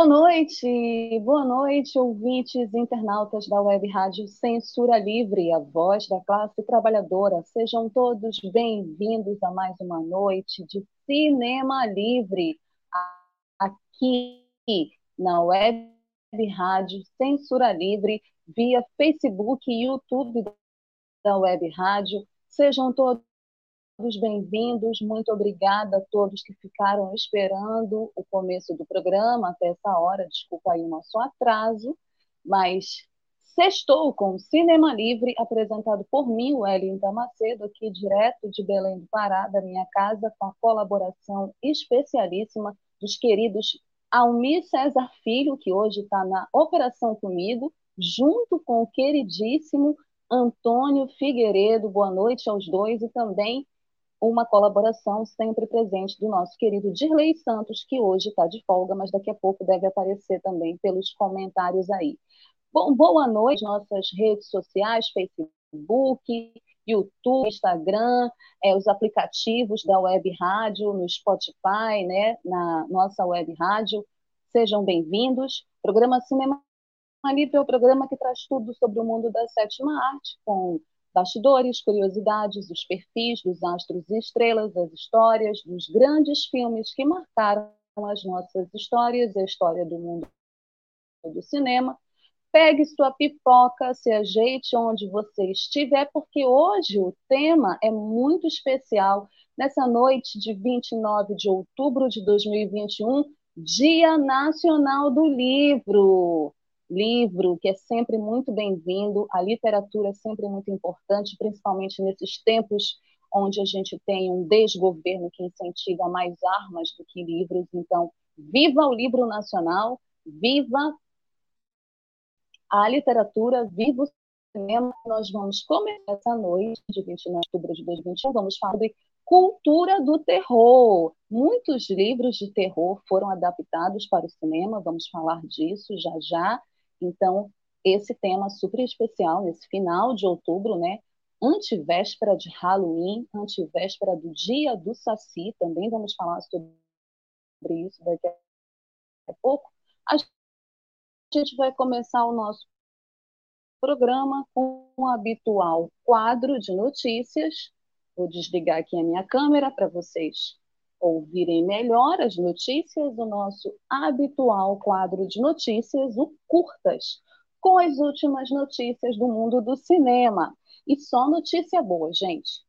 Boa noite, boa noite, ouvintes internautas da Web Rádio Censura Livre, a voz da classe trabalhadora. Sejam todos bem-vindos a mais uma noite de Cinema Livre, aqui na Web Rádio Censura Livre, via Facebook e YouTube da Web Rádio. Sejam todos todos bem-vindos. Muito obrigada a todos que ficaram esperando o começo do programa até essa hora. Desculpa aí o nosso atraso, mas sextou com Cinema Livre, apresentado por mim, Wellington Macedo, aqui direto de Belém do Pará, da minha casa, com a colaboração especialíssima dos queridos Almir César Filho, que hoje está na operação comigo, junto com o queridíssimo Antônio Figueiredo. Boa noite aos dois e também uma colaboração sempre presente do nosso querido Dirley Santos, que hoje está de folga, mas daqui a pouco deve aparecer também pelos comentários aí. Bom, boa noite, nossas redes sociais, Facebook, YouTube, Instagram, é, os aplicativos da Web Rádio, no Spotify, né, na nossa Web Rádio. Sejam bem-vindos. Programa Cinema Livre é o programa que traz tudo sobre o mundo da sétima arte, com bastidores, curiosidades, os perfis dos astros e estrelas, as histórias dos grandes filmes que marcaram as nossas histórias a história do mundo do cinema. Pegue sua pipoca, se ajeite onde você estiver, porque hoje o tema é muito especial. Nessa noite de 29 de outubro de 2021, Dia Nacional do Livro livro, que é sempre muito bem-vindo. A literatura é sempre muito importante, principalmente nesses tempos onde a gente tem um desgoverno que incentiva mais armas do que livros. Então, viva o livro nacional, viva a literatura, viva o cinema. Nós vamos começar essa noite, de 29 de outubro de 2021, vamos falar de cultura do terror. Muitos livros de terror foram adaptados para o cinema, vamos falar disso já já. Então, esse tema super especial, nesse final de outubro, né? Antivéspera de Halloween, antivéspera do Dia do Saci, também vamos falar sobre isso daqui a pouco. A gente vai começar o nosso programa com o habitual quadro de notícias. Vou desligar aqui a minha câmera para vocês ouvirem melhor as notícias, o nosso habitual quadro de notícias, o Curtas, com as últimas notícias do mundo do cinema. E só notícia boa, gente.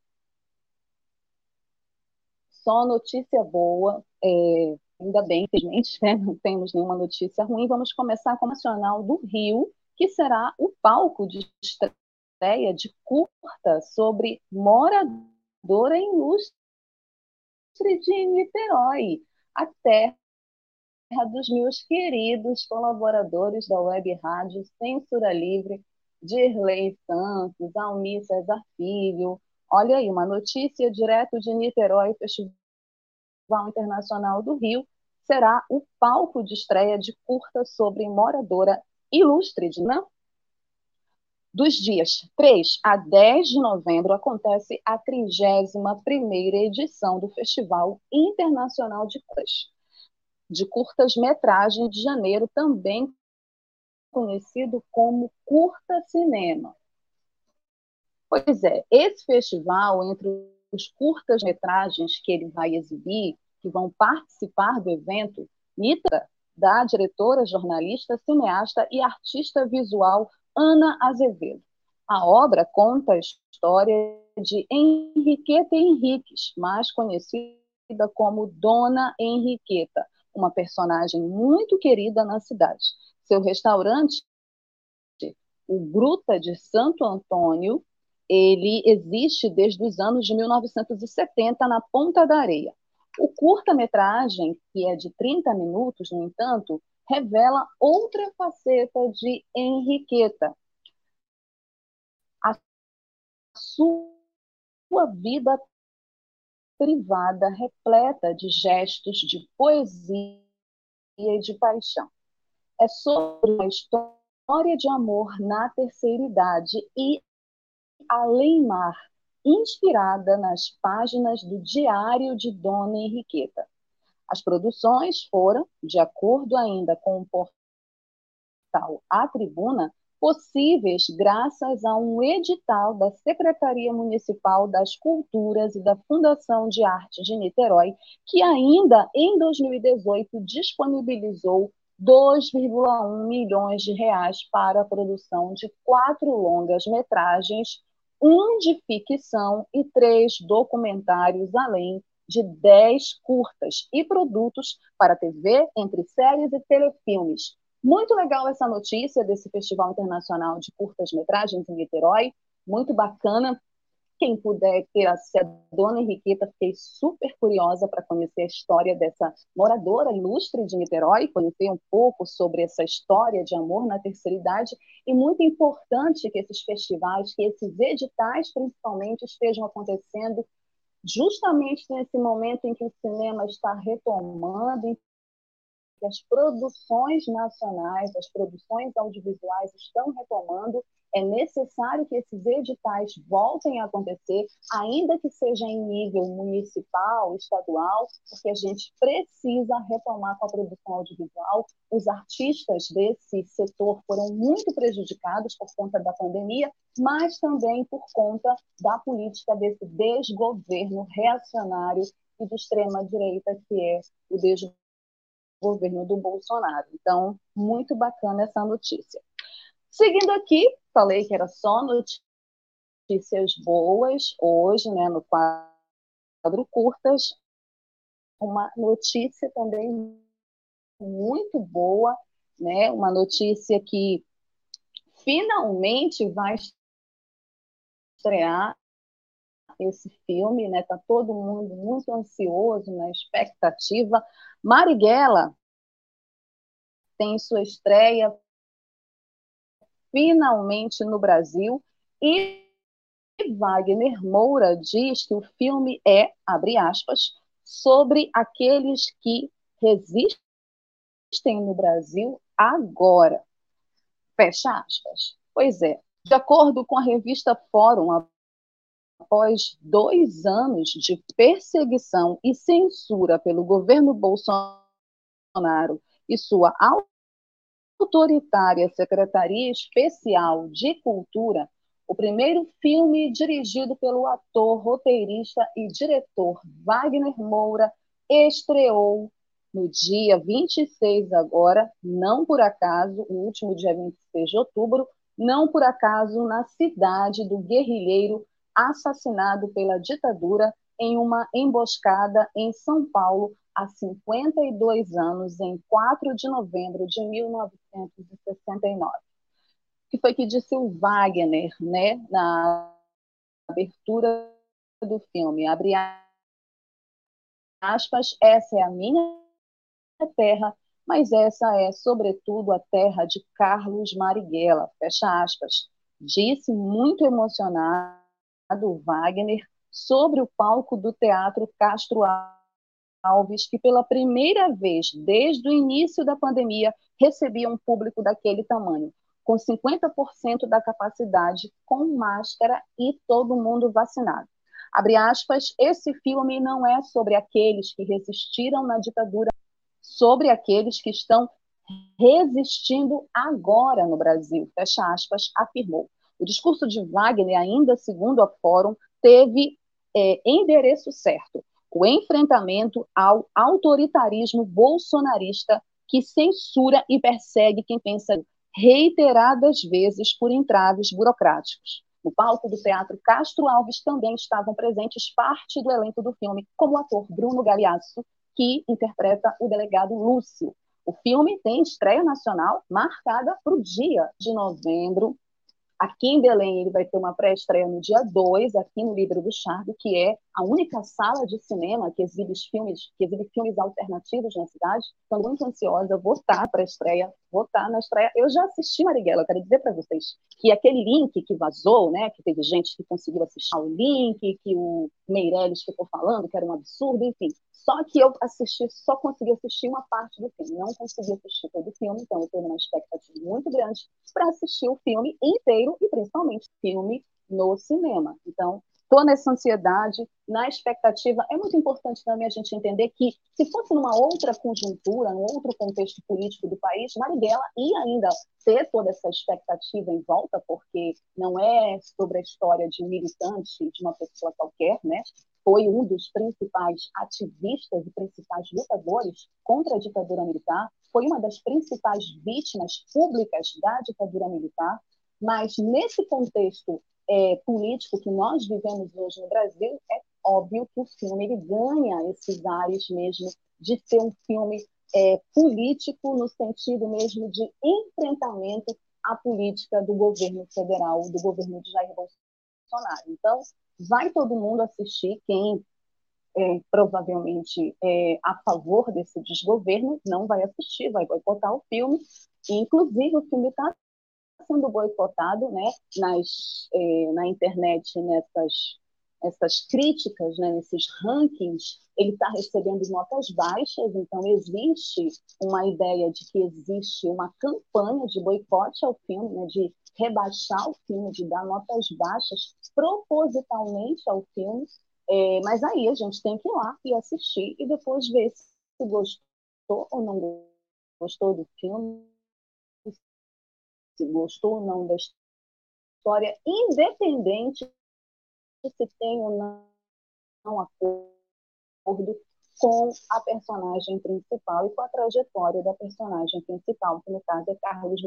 Só notícia boa. É, ainda bem, infelizmente, né? não temos nenhuma notícia ruim. Vamos começar com o Nacional do Rio, que será o palco de estreia de curta sobre moradora ilustre de Niterói, a terra dos meus queridos colaboradores da Web Rádio Censura Livre, Dirley Santos, Almir César Filho. Olha aí, uma notícia direto de Niterói, Festival Internacional do Rio, será o palco de estreia de curta sobre moradora ilustre Nan dos dias 3 a 10 de novembro acontece a 31ª edição do Festival Internacional de Curtas, de curtas-metragem de janeiro, também conhecido como Curta Cinema. Pois é, esse festival, entre os curtas-metragens que ele vai exibir, que vão participar do evento, Nita, da diretora, jornalista, cineasta e artista visual Ana Azevedo. A obra conta a história de Henriqueta Henriques, mais conhecida como Dona Henriqueta, uma personagem muito querida na cidade. Seu restaurante, o Gruta de Santo Antônio, ele existe desde os anos de 1970 na Ponta da Areia. O curta-metragem, que é de 30 minutos, no entanto, revela outra faceta de Henriqueta. A sua vida privada repleta de gestos de poesia e de paixão. É sobre uma história de amor na terceira idade e além mar, inspirada nas páginas do Diário de Dona Henriqueta. As produções foram, de acordo ainda com o portal A Tribuna, possíveis graças a um edital da Secretaria Municipal das Culturas e da Fundação de Arte de Niterói, que ainda em 2018 disponibilizou 2,1 milhões de reais para a produção de quatro longas metragens, um de ficção e três documentários, além de 10 curtas e produtos para TV, entre séries e telefilmes, muito legal essa notícia desse Festival Internacional de Curtas-Metragens em Niterói, muito bacana. Quem puder ter acesso a Dona Henriqueta, fiquei super curiosa para conhecer a história dessa moradora ilustre de Niterói, conhecer um pouco sobre essa história de amor na terceira idade. E muito importante que esses festivais, que esses editais principalmente, estejam acontecendo justamente nesse momento em que o cinema está retomando, que as produções nacionais, as produções audiovisuais estão retomando, é necessário que esses editais voltem a acontecer, ainda que seja em nível municipal, estadual, porque a gente precisa retomar com a produção audiovisual. Os artistas desse setor foram muito prejudicados por conta da pandemia, mas também por conta da política desse desgoverno reacionário e de extrema direita que é o desgoverno governo do Bolsonaro. Então, muito bacana essa notícia. Seguindo aqui, falei que era só notícias boas, hoje, né, no quadro curtas, uma notícia também muito boa, né, uma notícia que finalmente vai estrear esse filme, né? Tá todo mundo muito ansioso, na expectativa. Marighella tem sua estreia finalmente no Brasil e Wagner Moura diz que o filme é, abre aspas, sobre aqueles que resistem no Brasil agora. Fecha aspas. Pois é, de acordo com a revista Fórum, após dois anos de perseguição e censura pelo governo Bolsonaro e sua autoritária Secretaria Especial de Cultura, o primeiro filme dirigido pelo ator, roteirista e diretor Wagner Moura estreou no dia 26 agora, não por acaso, o último dia 26 de outubro, não por acaso na cidade do guerrilheiro assassinado pela ditadura em uma emboscada em São Paulo há 52 anos, em 4 de novembro de 1969. O que foi que disse o Wagner, né, na abertura do filme? Abre aspas, essa é a minha terra, mas essa é, sobretudo, a terra de Carlos Marighella, fecha aspas. Disse muito emocionado do Wagner sobre o palco do Teatro Castro Alves, que pela primeira vez desde o início da pandemia recebia um público daquele tamanho, com 50% da capacidade, com máscara e todo mundo vacinado. Abre aspas, esse filme não é sobre aqueles que resistiram na ditadura, sobre aqueles que estão resistindo agora no Brasil, fecha aspas, afirmou. O discurso de Wagner, ainda segundo a Fórum, teve é, endereço certo: o enfrentamento ao autoritarismo bolsonarista que censura e persegue quem pensa reiteradas vezes por entraves burocráticos. No palco do Teatro Castro Alves também estavam presentes parte do elenco do filme, como o ator Bruno Galeasso, que interpreta o delegado Lúcio. O filme tem estreia nacional marcada para o dia de novembro, Aqui em Belém, ele vai ter uma pré-estreia no dia 2, aqui no Livro do Chardo, que é a única sala de cinema que exibe filmes, que exibe filmes alternativos na cidade. Estou muito ansiosa, vou estar para a estreia, vou estar na estreia. Eu já assisti Marighella, quero dizer para vocês que aquele link que vazou, né, que teve gente que conseguiu assistir o link, que o Meirelles ficou falando que era um absurdo, enfim. Só que eu assisti, só consegui assistir uma parte do filme, não consegui assistir todo o filme, então eu tenho uma expectativa muito grande para assistir o filme inteiro e principalmente filme no cinema. Então, estou nessa ansiedade, na expectativa. É muito importante também a gente entender que, se fosse numa outra conjuntura, num outro contexto político do país, Marighella ia ainda ter toda essa expectativa em volta, porque não é sobre a história de um militante, de uma pessoa qualquer, né? foi um dos principais ativistas e principais lutadores contra a ditadura militar, foi uma das principais vítimas públicas da ditadura militar, mas nesse contexto é, político que nós vivemos hoje no Brasil, é óbvio que o filme ele ganha esses ares mesmo de ser um filme é, político no sentido mesmo de enfrentamento à política do governo federal, do governo de Jair Bolsonaro. Então, vai todo mundo assistir, quem é, provavelmente é a favor desse desgoverno não vai assistir, vai boicotar o filme. Inclusive, o filme está sendo boicotado né, nas, é, na internet, nessas essas críticas, né, nesses rankings, ele está recebendo notas baixas, então existe uma ideia de que existe uma campanha de boicote ao filme, né, de rebaixar o filme, de dar notas baixas propositalmente ao filme, é, mas aí a gente tem que ir lá e assistir e depois ver se gostou ou não gostou do filme, se gostou ou não da história, independente se tem ou não, não acordo com a personagem principal e com a trajetória da personagem principal, que no caso é Carlos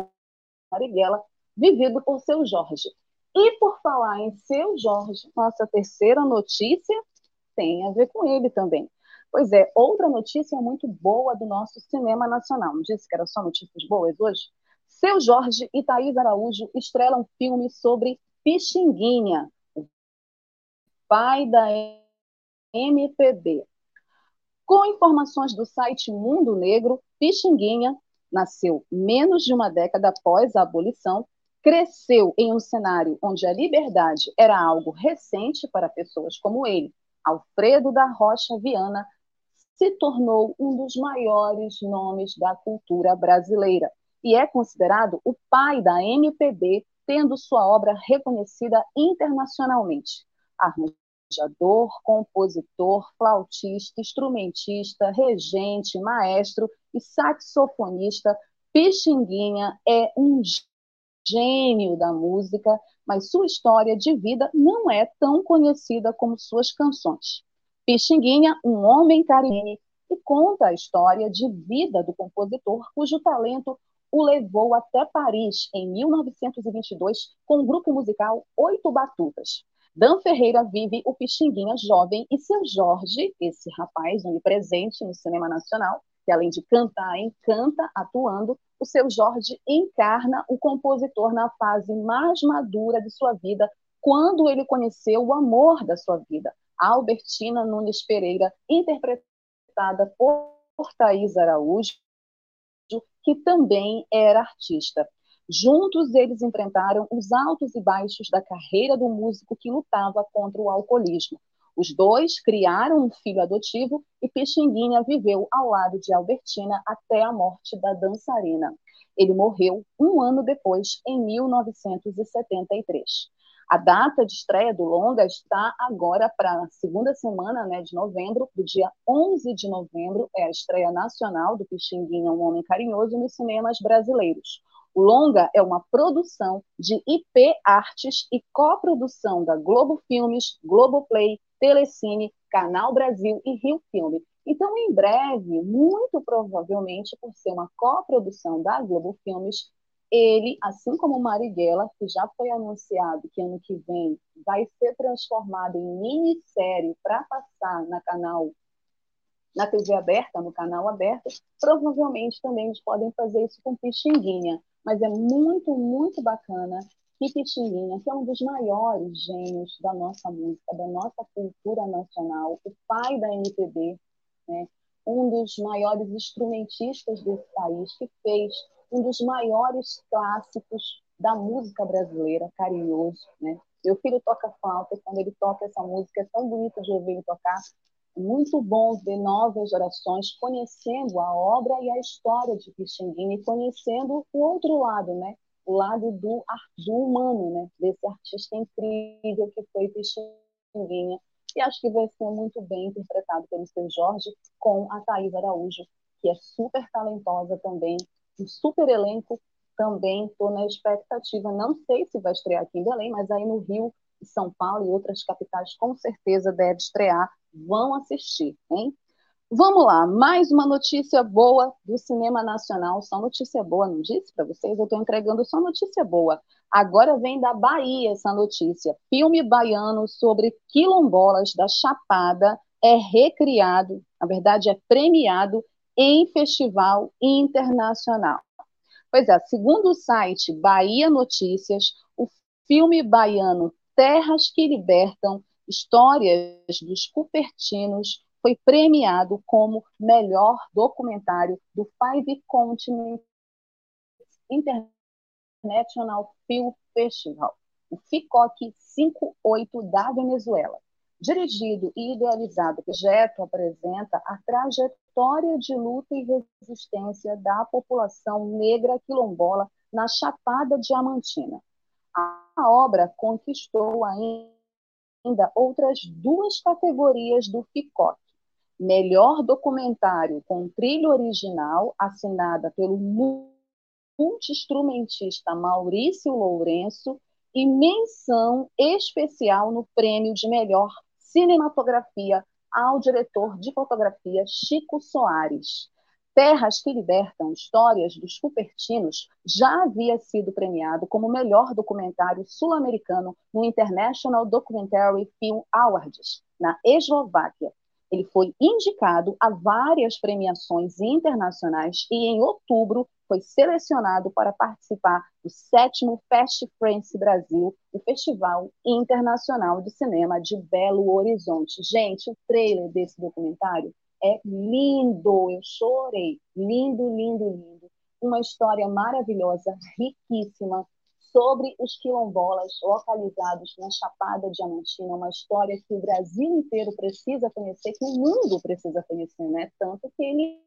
Marighella, vivido por seu Jorge. E por falar em seu Jorge, nossa terceira notícia tem a ver com ele também. Pois é, outra notícia muito boa do nosso cinema nacional. Não disse que era só notícias boas hoje? Seu Jorge e Thaís Araújo estrelam filme sobre Pixinguinha, pai da MPB. Com informações do site Mundo Negro, Pixinguinha nasceu menos de uma década após a abolição, cresceu em um cenário onde a liberdade era algo recente para pessoas como ele. Alfredo da Rocha Viana se tornou um dos maiores nomes da cultura brasileira e é considerado o pai da MPB, tendo sua obra reconhecida internacionalmente arranjador, compositor, flautista, instrumentista, regente, maestro e saxofonista, Pixinguinha é um gênio da música, mas sua história de vida não é tão conhecida como suas canções. Pixinguinha, um homem carene, e conta a história de vida do compositor cujo talento o levou até Paris em 1922 com o grupo musical Oito Batutas. Dan Ferreira vive o Pixinguinha jovem e seu Jorge, esse rapaz onipresente no cinema nacional, que além de cantar, encanta atuando, o seu Jorge encarna o compositor na fase mais madura de sua vida, quando ele conheceu o amor da sua vida, Albertina Nunes Pereira, interpretada por Thaís Araújo, que também era artista. Juntos, eles enfrentaram os altos e baixos da carreira do músico que lutava contra o alcoolismo. Os dois criaram um filho adotivo e Pixinguinha viveu ao lado de Albertina até a morte da dançarina. Ele morreu um ano depois, em 1973. A data de estreia do longa está agora para a segunda semana né, de novembro, do dia 11 de novembro, é a estreia nacional do Pixinguinha, um homem carinhoso, nos cinemas brasileiros. O longa é uma produção de IP Artes e coprodução da Globo Filmes, Globoplay, Telecine, Canal Brasil e Rio Filme. Então, em breve, muito provavelmente, por ser uma coprodução da Globo Filmes, ele, assim como Marighella, que já foi anunciado que ano que vem vai ser transformado em minissérie para passar na canal na TV aberta, no canal aberto, provavelmente também eles podem fazer isso com Pixinguinha. Mas é muito, muito bacana que Pixinguinha, que é um dos maiores gênios da nossa música, da nossa cultura nacional, o pai da MPB, né? um dos maiores instrumentistas desse país, que fez um dos maiores clássicos da música brasileira, Carinhoso. Né? Meu filho toca flauta e quando ele toca essa música é tão bonito de ouvir ele tocar. Muito bom ver novas gerações conhecendo a obra e a história de Pixinguinha e conhecendo o outro lado, né? o lado do, do humano, né? desse artista incrível que foi Pixinguinha. E acho que vai ser muito bem interpretado pelo seu Jorge com a Thaís Araújo, que é super talentosa também, um super elenco também estou na expectativa. Não sei se vai estrear aqui em Belém, mas aí no Rio, São Paulo e outras capitais com certeza deve estrear. Vão assistir, hein? Vamos lá, mais uma notícia boa do cinema nacional. Só notícia boa, não disse para vocês? Eu estou entregando só notícia boa. Agora vem da Bahia essa notícia. Filme baiano sobre quilombolas da Chapada é recriado, na verdade é premiado em festival internacional. Pois é, segundo o site Bahia Notícias, o filme baiano Terras que Libertam, Histórias dos Cupertinos, foi premiado como melhor documentário do Five Continents International Film Festival, o FICOC 58 da Venezuela. Dirigido e idealizado, o projeto apresenta a trajetória de luta e resistência da população negra quilombola na Chapada Diamantina. A obra conquistou ainda outras duas categorias do FICOC. Melhor documentário com trilha original, assinada pelo multi-instrumentista Maurício Lourenço, e menção especial no prêmio de melhor cinematografia ao diretor de fotografia Chico Soares. Terras que Libertam Histórias dos Cupertinos já havia sido premiado como melhor documentário sul-americano no International Documentary Film Awards, na Eslováquia. Ele foi indicado a várias premiações internacionais e, em outubro, foi selecionado para participar do sétimo Fest France Brasil, o Festival Internacional de Cinema de Belo Horizonte. Gente, o trailer desse documentário é lindo, eu chorei. Lindo, lindo, lindo. Uma história maravilhosa, riquíssima, sobre os quilombolas localizados na Chapada Diamantina, uma história que o Brasil inteiro precisa conhecer, que o mundo precisa conhecer, né? Tanto que ele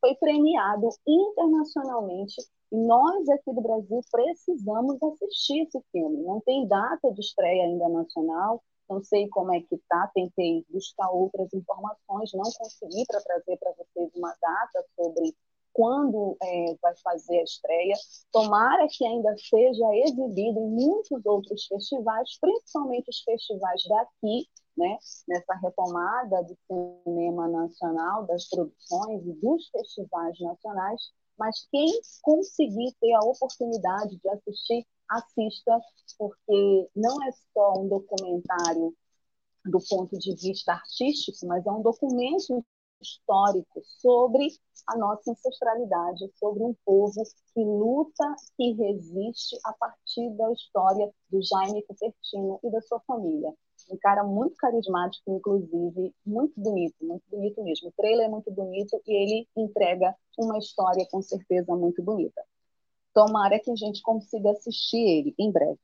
foi premiado internacionalmente e nós aqui do Brasil precisamos assistir esse filme. Não tem data de estreia ainda nacional, não sei como é que está, tentei buscar outras informações, não consegui para trazer para vocês uma data sobre quando é, vai fazer a estreia. Tomara que ainda seja exibido em muitos outros festivais, principalmente os festivais daqui, né, nessa retomada do cinema nacional, das produções e dos festivais nacionais, mas quem conseguir ter a oportunidade de assistir, assista, porque não é só um documentário do ponto de vista artístico, mas é um documento histórico sobre a nossa ancestralidade, sobre um povo que luta e resiste a partir da história do Jaime Cupertino e da sua família um cara muito carismático, inclusive, muito bonito, muito bonito mesmo. O trailer é muito bonito e ele entrega uma história com certeza muito bonita. Tomara que a gente consiga assistir ele em breve.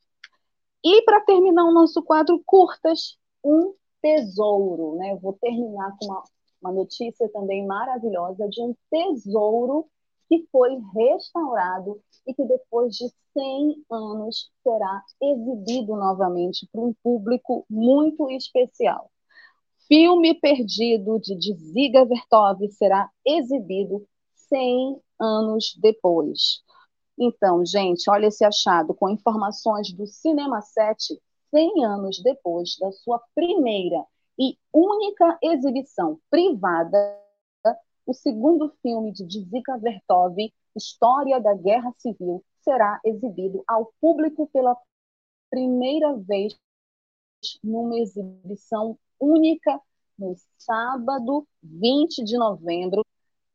E para terminar o nosso quadro curtas, um tesouro, né? Eu vou terminar com uma, uma notícia também maravilhosa de um tesouro que foi restaurado e que depois de 100 anos será exibido novamente para um público muito especial. Filme Perdido de Dziga Vertov será exibido 100 anos depois. Então, gente, olha esse achado com informações do Cinema 7, 100 anos depois da sua primeira e única exibição privada, o segundo filme de Dziga Vertov, História da Guerra Civil, será exibido ao público pela primeira vez numa exibição única no sábado 20 de novembro,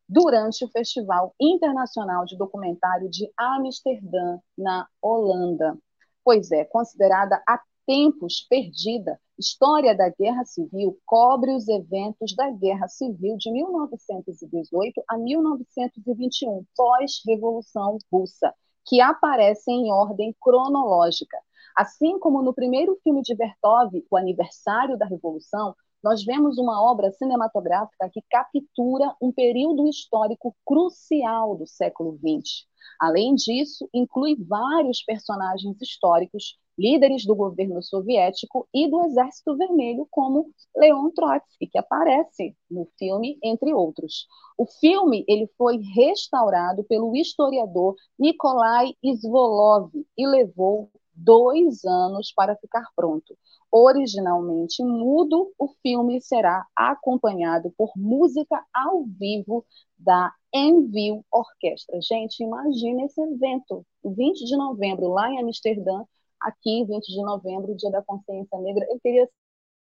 durante o Festival Internacional de Documentário de Amsterdã, na Holanda. Pois é, considerada há tempos perdida, História da Guerra Civil cobre os eventos da Guerra Civil de 1918 a 1921, pós-Revolução Russa, que aparecem em ordem cronológica. Assim como no primeiro filme de Vertov, O Aniversário da Revolução, nós vemos uma obra cinematográfica que captura um período histórico crucial do século XX. Além disso, inclui vários personagens históricos, líderes do governo soviético e do Exército Vermelho, como Leon Trotsky, que aparece no filme, entre outros. O filme ele foi restaurado pelo historiador Nikolai Svolov e levou dois anos para ficar pronto. Originalmente mudo, o filme será acompanhado por música ao vivo da Envio Orquestra. Gente, imagine esse evento, 20 de novembro, lá em Amsterdã, aqui, 20 de novembro, Dia da Consciência Negra. Eu queria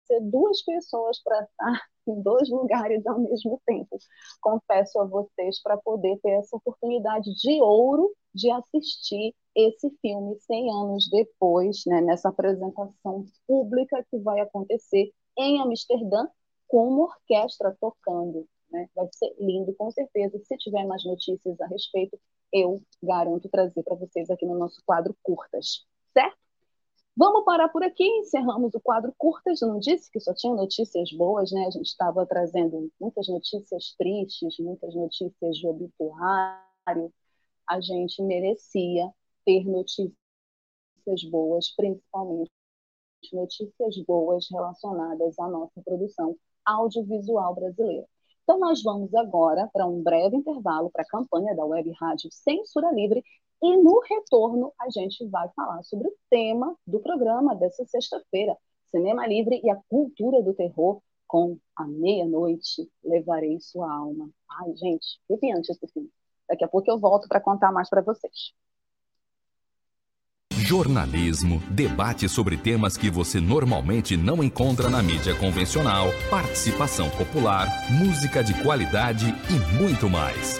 ser duas pessoas para estar em dois lugares ao mesmo tempo. Confesso a vocês para poder ter essa oportunidade de ouro de assistir esse filme 100 anos depois, né, nessa apresentação pública que vai acontecer em Amsterdã com uma orquestra tocando. Né? Vai ser lindo, com certeza. Se tiver mais notícias a respeito, eu garanto trazer para vocês aqui no nosso quadro Curtas, certo? Vamos parar por aqui, encerramos o quadro Curtas. Não disse que só tinha notícias boas, né? A gente estava trazendo muitas notícias tristes, muitas notícias de obituário. A gente merecia ter notícias boas, principalmente notícias boas relacionadas à nossa produção audiovisual brasileira. Então, nós vamos agora para um breve intervalo para a campanha da Web Rádio Censura Livre e no retorno a gente vai falar sobre o tema do programa dessa sexta-feira, Cinema Livre e a Cultura do Terror, com A Meia-Noite Levarei Sua Alma. Ai, gente, arrepiante esse filme. Daqui a pouco eu volto para contar mais para vocês. Jornalismo, debate sobre temas que você normalmente não encontra na mídia convencional, participação popular, música de qualidade e muito mais.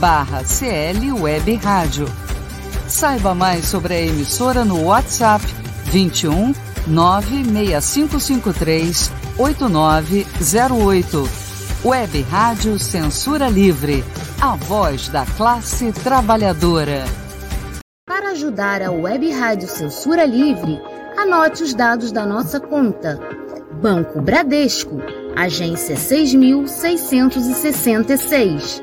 barra CL Web Rádio. Saiba mais sobre a emissora no WhatsApp 21 96553 8908. Web Rádio Censura Livre, a voz da classe trabalhadora. Para ajudar a Web Rádio Censura Livre, anote os dados da nossa conta Banco Bradesco, agência 6666,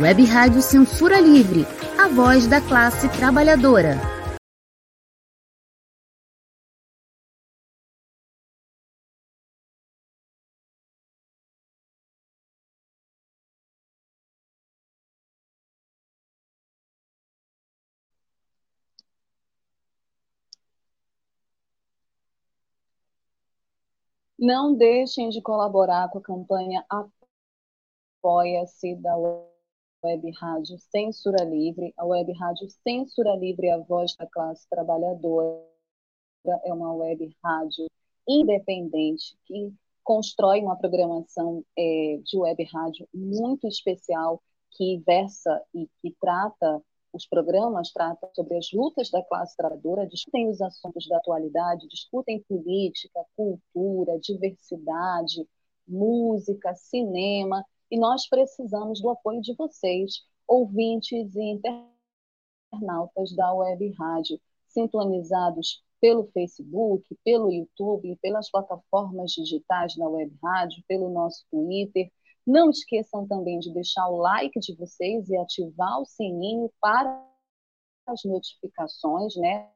Web Rádio Censura Livre, a voz da classe trabalhadora. Não deixem de colaborar com a campanha Apoia-se da Web Rádio Censura Livre. A Web Rádio Censura Livre a voz da classe trabalhadora. É uma web rádio independente que constrói uma programação é, de web rádio muito especial que versa e que trata os programas tratam sobre as lutas da classe trabalhadora, discutem os assuntos da atualidade, discutem política, cultura, diversidade, música, cinema, e nós precisamos do apoio de vocês, ouvintes e internautas da Web Rádio, sintonizados pelo Facebook, pelo YouTube, pelas plataformas digitais da Web Rádio, pelo nosso Twitter, não esqueçam também de deixar o like de vocês e ativar o sininho para as notificações, né?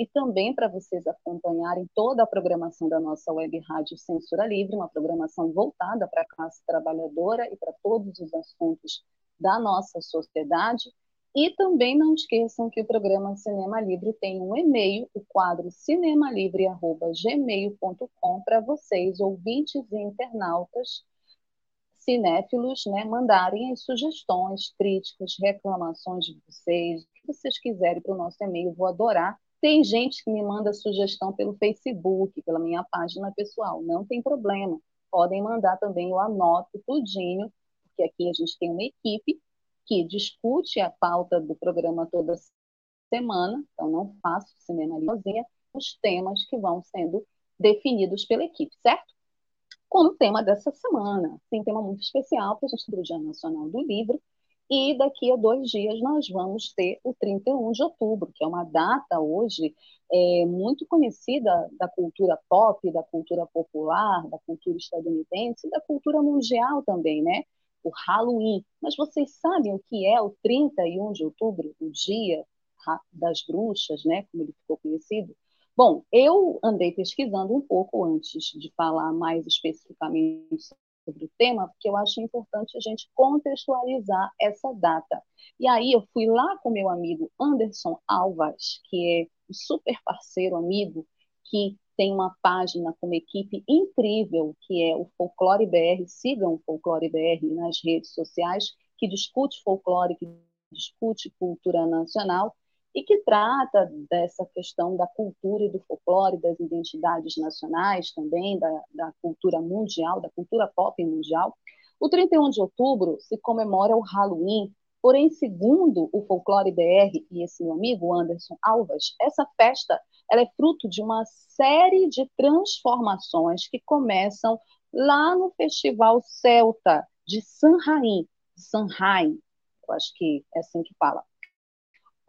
E também para vocês acompanharem toda a programação da nossa web rádio Censura Livre, uma programação voltada para a classe trabalhadora e para todos os assuntos da nossa sociedade. E também não esqueçam que o programa Cinema Livre tem um e-mail, o quadro cinemalivre.gmail.com, para vocês, ouvintes e internautas, cinéfilos né, mandarem as sugestões, críticas, reclamações de vocês, o que vocês quiserem para o nosso e-mail, vou adorar. Tem gente que me manda sugestão pelo Facebook, pela minha página pessoal, não tem problema. Podem mandar também, eu anoto tudinho, porque aqui a gente tem uma equipe que discute a pauta do programa toda semana, então não faço cinema sozinha, os temas que vão sendo definidos pela equipe, certo? como tema dessa semana. Tem um tema muito especial para a gente do Dia Nacional do Livro. E daqui a dois dias nós vamos ter o 31 de outubro, que é uma data hoje é, muito conhecida da cultura pop, da cultura popular, da cultura estadunidense, da cultura mundial também, né? O Halloween. Mas vocês sabem o que é o 31 de outubro, o Dia das Bruxas, né? Como ele ficou conhecido? Bom, eu andei pesquisando um pouco antes de falar mais especificamente sobre o tema, porque eu acho importante a gente contextualizar essa data. E aí eu fui lá com meu amigo Anderson Alvas, que é um super parceiro amigo, que tem uma página com uma equipe incrível, que é o Folclore BR. Sigam o Folclore BR nas redes sociais, que discute folclore, que discute cultura nacional e que trata dessa questão da cultura e do folclore, das identidades nacionais também, da, da cultura mundial, da cultura pop mundial. O 31 de outubro se comemora o Halloween, porém, segundo o Folclore BR e esse meu amigo Anderson Alves, essa festa ela é fruto de uma série de transformações que começam lá no Festival Celta de Sanhain, Sanhain, eu acho que é assim que fala,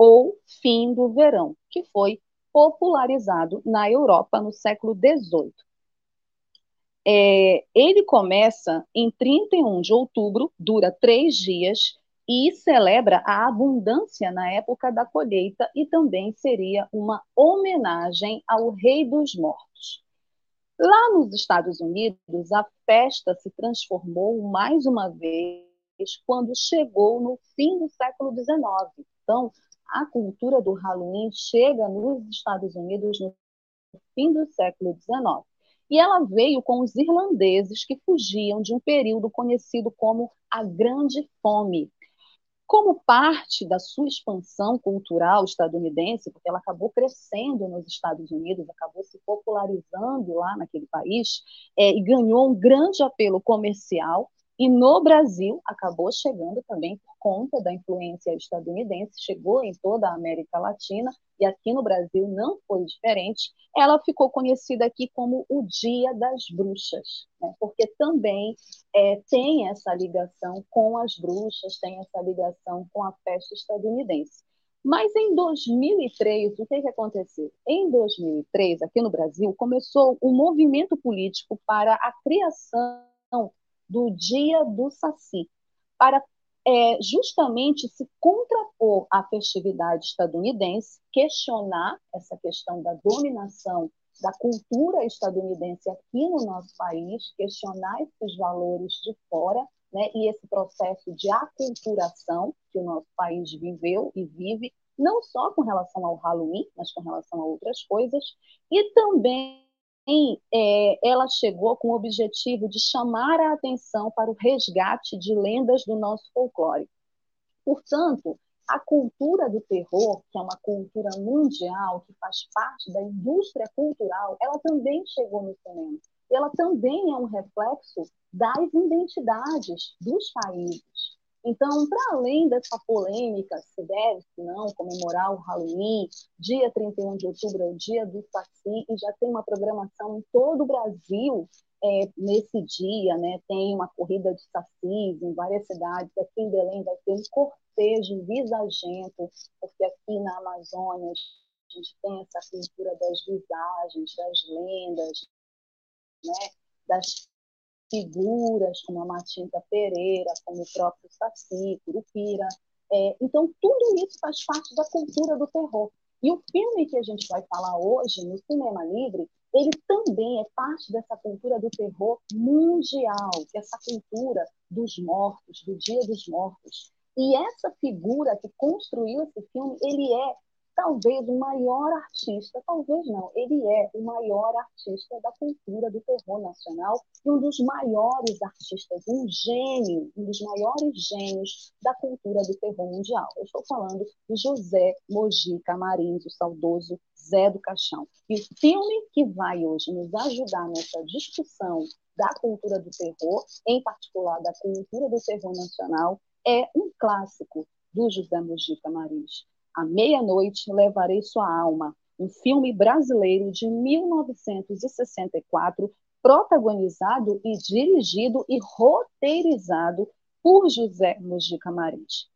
ou fim do verão, que foi popularizado na Europa no século XVIII. É, ele começa em 31 de outubro, dura três dias e celebra a abundância na época da colheita e também seria uma homenagem ao Rei dos Mortos. Lá nos Estados Unidos, a festa se transformou mais uma vez quando chegou no fim do século XIX. Então, a cultura do Halloween chega nos Estados Unidos no fim do século XIX. E ela veio com os irlandeses que fugiam de um período conhecido como a Grande Fome. Como parte da sua expansão cultural estadunidense, porque ela acabou crescendo nos Estados Unidos, acabou se popularizando lá naquele país, é, e ganhou um grande apelo comercial, e no Brasil, acabou chegando também conta da influência estadunidense, chegou em toda a América Latina, e aqui no Brasil não foi diferente. Ela ficou conhecida aqui como o Dia das Bruxas, né? porque também é, tem essa ligação com as bruxas, tem essa ligação com a festa estadunidense. Mas em 2003, o que, que aconteceu? Em 2003, aqui no Brasil, começou um movimento político para a criação do Dia do Saci, para é, justamente se contrapor à festividade estadunidense, questionar essa questão da dominação da cultura estadunidense aqui no nosso país, questionar esses valores de fora, né, e esse processo de aculturação que o nosso país viveu e vive, não só com relação ao Halloween, mas com relação a outras coisas, e também é, ela chegou com o objetivo de chamar a atenção para o resgate de lendas do nosso folclore. Portanto, a cultura do terror, que é uma cultura mundial, que faz parte da indústria cultural, ela também chegou no cinema. Ela também é um reflexo das identidades dos países. Então, para além dessa polêmica, se deve, se não, comemorar o Halloween, dia 31 de outubro é o dia do Saci, e já tem uma programação em todo o Brasil é, nesse dia, né? Tem uma corrida de sacis em várias cidades. Aqui em Belém vai ter um cortejo visagento, porque aqui na Amazônia a gente tem essa cultura das visagens, das lendas, né? das figuras como a Matinta Pereira, como o próprio Saci, Curupira. É, então, tudo isso faz parte da cultura do terror. E o filme que a gente vai falar hoje, no Cinema Livre, ele também é parte dessa cultura do terror mundial, que é essa cultura dos mortos, do Dia dos Mortos. E essa figura que construiu esse filme, ele é talvez o maior artista, talvez não, ele é o maior artista da cultura do terror nacional e um dos maiores artistas, um gênio, um dos maiores gênios da cultura do terror mundial. Eu estou falando de José Mojica Marins, o saudoso Zé do Caixão. E o filme que vai hoje nos ajudar nessa discussão da cultura do terror, em particular da cultura do terror nacional, é um clássico do José Mojica Marins. À meia-noite levarei sua alma, um filme brasileiro de 1964, protagonizado e dirigido e roteirizado por José Mujica Marins.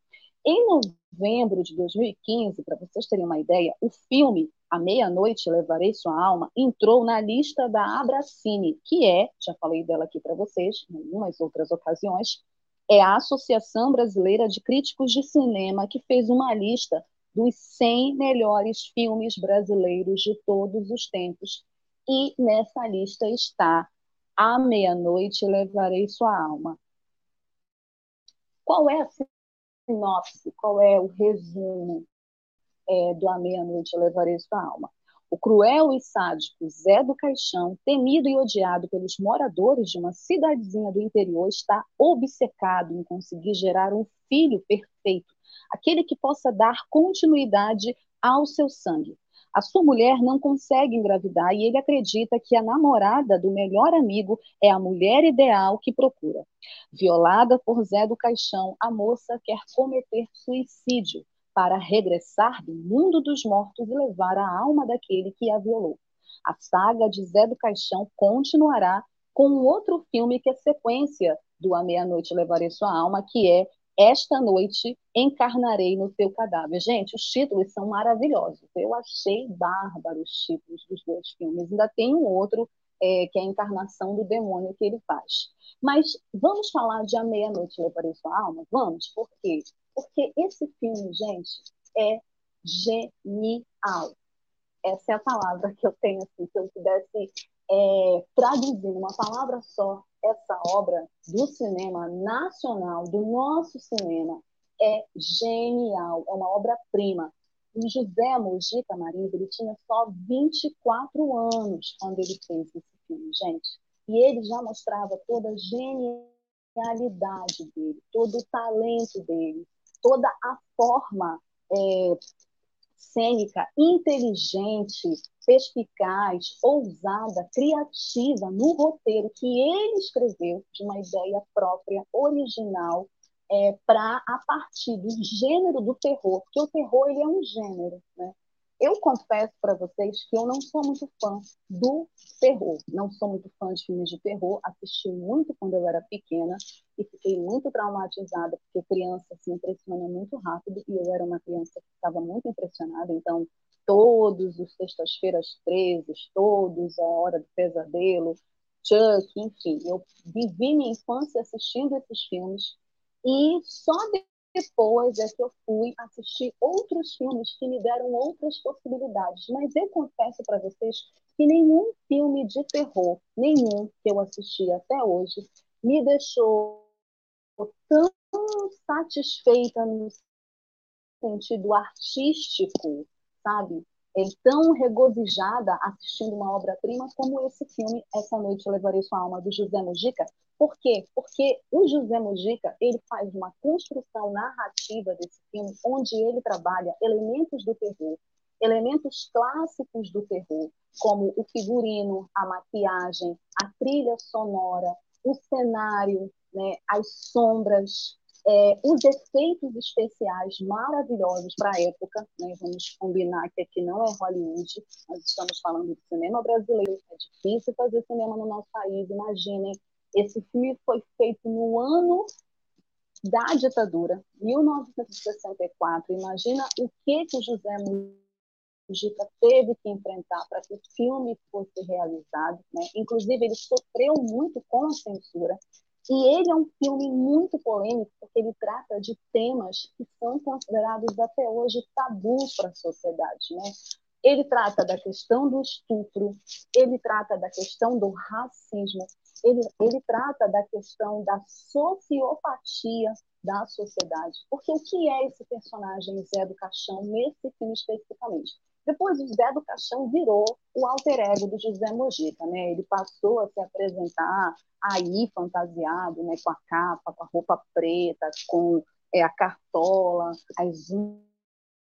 Em novembro de 2015, para vocês terem uma ideia, o filme À Meia-Noite Levarei Sua Alma entrou na lista da Abracine, que é, já falei dela aqui para vocês em algumas outras ocasiões, é a Associação Brasileira de Críticos de Cinema que fez uma lista dos 100 melhores filmes brasileiros de todos os tempos. E nessa lista está À Meia-Noite Levarei Sua Alma. Qual é a sinopse? Qual é o resumo é, do À Meia-Noite Levarei Sua Alma? O cruel e sádico Zé do Caixão, temido e odiado pelos moradores de uma cidadezinha do interior, está obcecado em conseguir gerar um filho perfeito aquele que possa dar continuidade ao seu sangue. A sua mulher não consegue engravidar e ele acredita que a namorada do melhor amigo é a mulher ideal que procura. Violada por Zé do Caixão, a moça quer cometer suicídio para regressar do mundo dos mortos e levar a alma daquele que a violou. A saga de Zé do Caixão continuará com um outro filme que é sequência do A Meia-Noite Levarei Sua Alma, que é esta noite encarnarei no teu cadáver. Gente, os títulos são maravilhosos. Eu achei bárbaro os títulos dos dois filmes. Ainda tem um outro, é, que é a encarnação do demônio que ele faz. Mas vamos falar de A Meia-Noite Levarei Sua Alma? Vamos? Por quê? Porque esse filme, gente, é genial. Essa é a palavra que eu tenho, assim, se eu pudesse é, traduzir uma palavra só, essa obra do cinema nacional, do nosso cinema, é genial, é uma obra-prima. O José Mojica Marins, ele tinha só 24 anos quando ele fez esse filme, gente. E ele já mostrava toda a genialidade dele, todo o talento dele, toda a forma é, cênica, inteligente, perspicaz, ousada, criativa no roteiro que ele escreveu de uma ideia própria, original, é, para a partir do gênero do terror, porque o terror ele é um gênero, né? Eu confesso para vocês que eu não sou muito fã do terror, não sou muito fã de filmes de terror, assisti muito quando eu era pequena e fiquei muito traumatizada, porque criança se impressiona muito rápido e eu era uma criança que ficava muito impressionada, então todos os Sextas-feiras 13, todos a Hora do Pesadelo, Chuck, enfim, eu vivi minha infância assistindo esses filmes e só depois é que eu fui assistir outros filmes que me deram outras possibilidades. Mas eu confesso para vocês que nenhum filme de terror, nenhum que eu assisti até hoje, me deixou tão satisfeita no sentido artístico, sabe? é, tão regozijada assistindo uma obra-prima como esse filme Essa Noite Eu Levarei Sua Alma, do José Mujica. Por quê? Porque o José Mujica ele faz uma construção narrativa desse filme onde ele trabalha elementos do terror, elementos clássicos do terror, como o figurino, a maquiagem, a trilha sonora, o cenário, né, as sombras, é, os efeitos especiais maravilhosos para a época, né? vamos combinar que aqui não é Hollywood, nós estamos falando de cinema brasileiro, é difícil fazer cinema no nosso país, imaginem, esse filme foi feito no ano da ditadura, 1964, imagina o que, que José Mujica teve que enfrentar para que o filme fosse realizado, né? inclusive ele sofreu muito com a censura, e ele é um filme muito polêmico, porque ele trata de temas que são considerados até hoje tabus para a sociedade. Né? Ele trata da questão do estupro, ele trata da questão do racismo, ele, ele trata da questão da sociopatia da sociedade. Porque o que é esse personagem Zé do Caixão nesse filme especificamente? Depois, o Zé do Caixão virou o alter ego do José Mojica, né? Ele passou a se apresentar aí fantasiado, né? Com a capa, com a roupa preta, com é, a cartola, as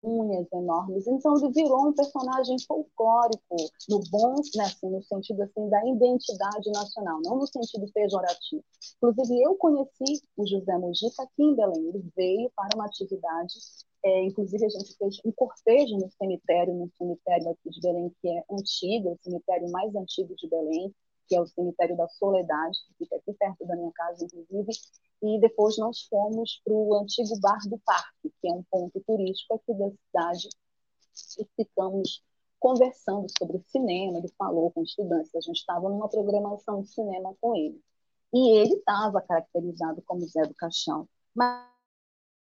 unhas enormes. Então ele virou um personagem folclórico, no bom, né, assim, no sentido assim da identidade nacional, não no sentido pejorativo. Inclusive eu conheci o José Mojica aqui em Belém. Ele veio para uma atividade é, inclusive, a gente fez um cortejo no cemitério, no cemitério aqui de Belém, que é antigo, o cemitério mais antigo de Belém, que é o cemitério da Soledade, que fica aqui perto da minha casa, inclusive. E depois nós fomos para o antigo Bar do Parque, que é um ponto turístico aqui da cidade, e ficamos conversando sobre cinema. Ele falou com estudantes, a gente estava numa programação de cinema com ele. E ele estava caracterizado como Zé do Caixão. Mas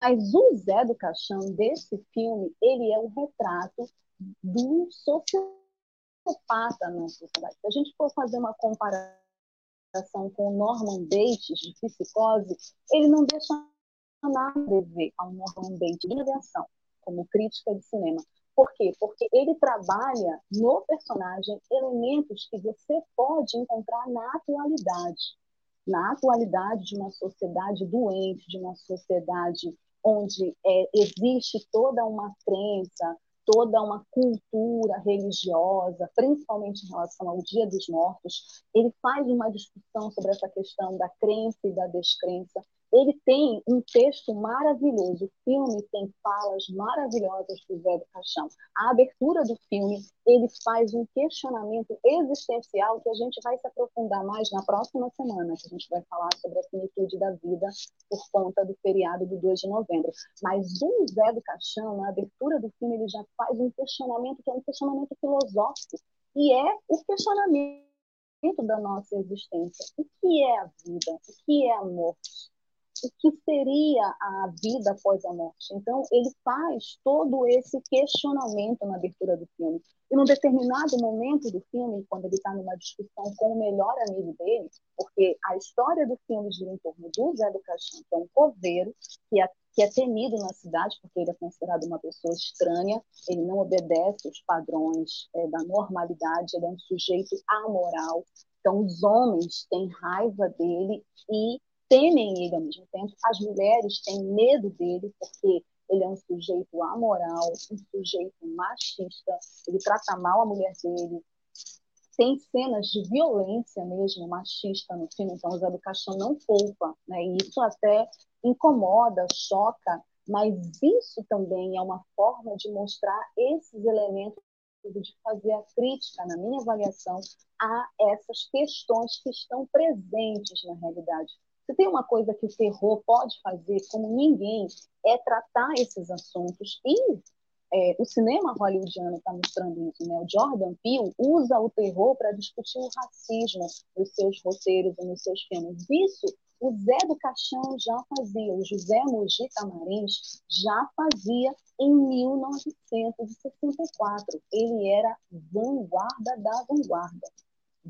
mas o Zé do Caixão desse filme, ele é o retrato do sociopata na sociedade. Se a gente for fazer uma comparação com Norman Bates, de psicose, ele não deixa nada a ver ao Norman Bates de aviação, como crítica de cinema. Por quê? Porque ele trabalha no personagem elementos que você pode encontrar na atualidade. Na atualidade de uma sociedade doente, de uma sociedade onde é, existe toda uma crença, toda uma cultura religiosa, principalmente em relação ao Dia dos Mortos, ele faz uma discussão sobre essa questão da crença e da descrença, ele tem um texto maravilhoso, o filme tem falas maravilhosas do Zé do Caixão. A abertura do filme, ele faz um questionamento existencial que a gente vai se aprofundar mais na próxima semana, que a gente vai falar sobre a finitude da vida por conta do feriado do 2 de novembro. Mas o Zé do Caixão, na abertura do filme, ele já faz um questionamento que é um questionamento filosófico, e é o questionamento da nossa existência. O que é a vida? O que é a morte? O que seria a vida após a morte. Então, ele faz todo esse questionamento na abertura do filme. E num determinado momento do filme, quando ele está numa discussão com o melhor amigo dele, porque a história do filme gira em torno do Zé do Caixão, que é um coveiro, que é, que é temido na cidade, porque ele é considerado uma pessoa estranha, ele não obedece os padrões é, da normalidade, ele é um sujeito amoral. Então, os homens têm raiva dele e temem ele ao mesmo tempo. As mulheres têm medo dele, porque ele é um sujeito amoral, um sujeito machista, ele trata mal a mulher dele. Tem cenas de violência mesmo, machista no filme, então o Zé do Caixão não poupa, né? e isso até incomoda, choca, mas isso também é uma forma de mostrar esses elementos de fazer a crítica, na minha avaliação, a essas questões que estão presentes na realidade se tem uma coisa que o terror pode fazer como ninguém, é tratar esses assuntos. E é, o cinema hollywoodiano está mostrando isso. Né? O Jordan Peele usa o terror para discutir o racismo nos seus roteiros e nos seus filmes. Isso o Zé do Caixão já fazia, o José Mogi Camarins já fazia em 1964. Ele era vanguarda da vanguarda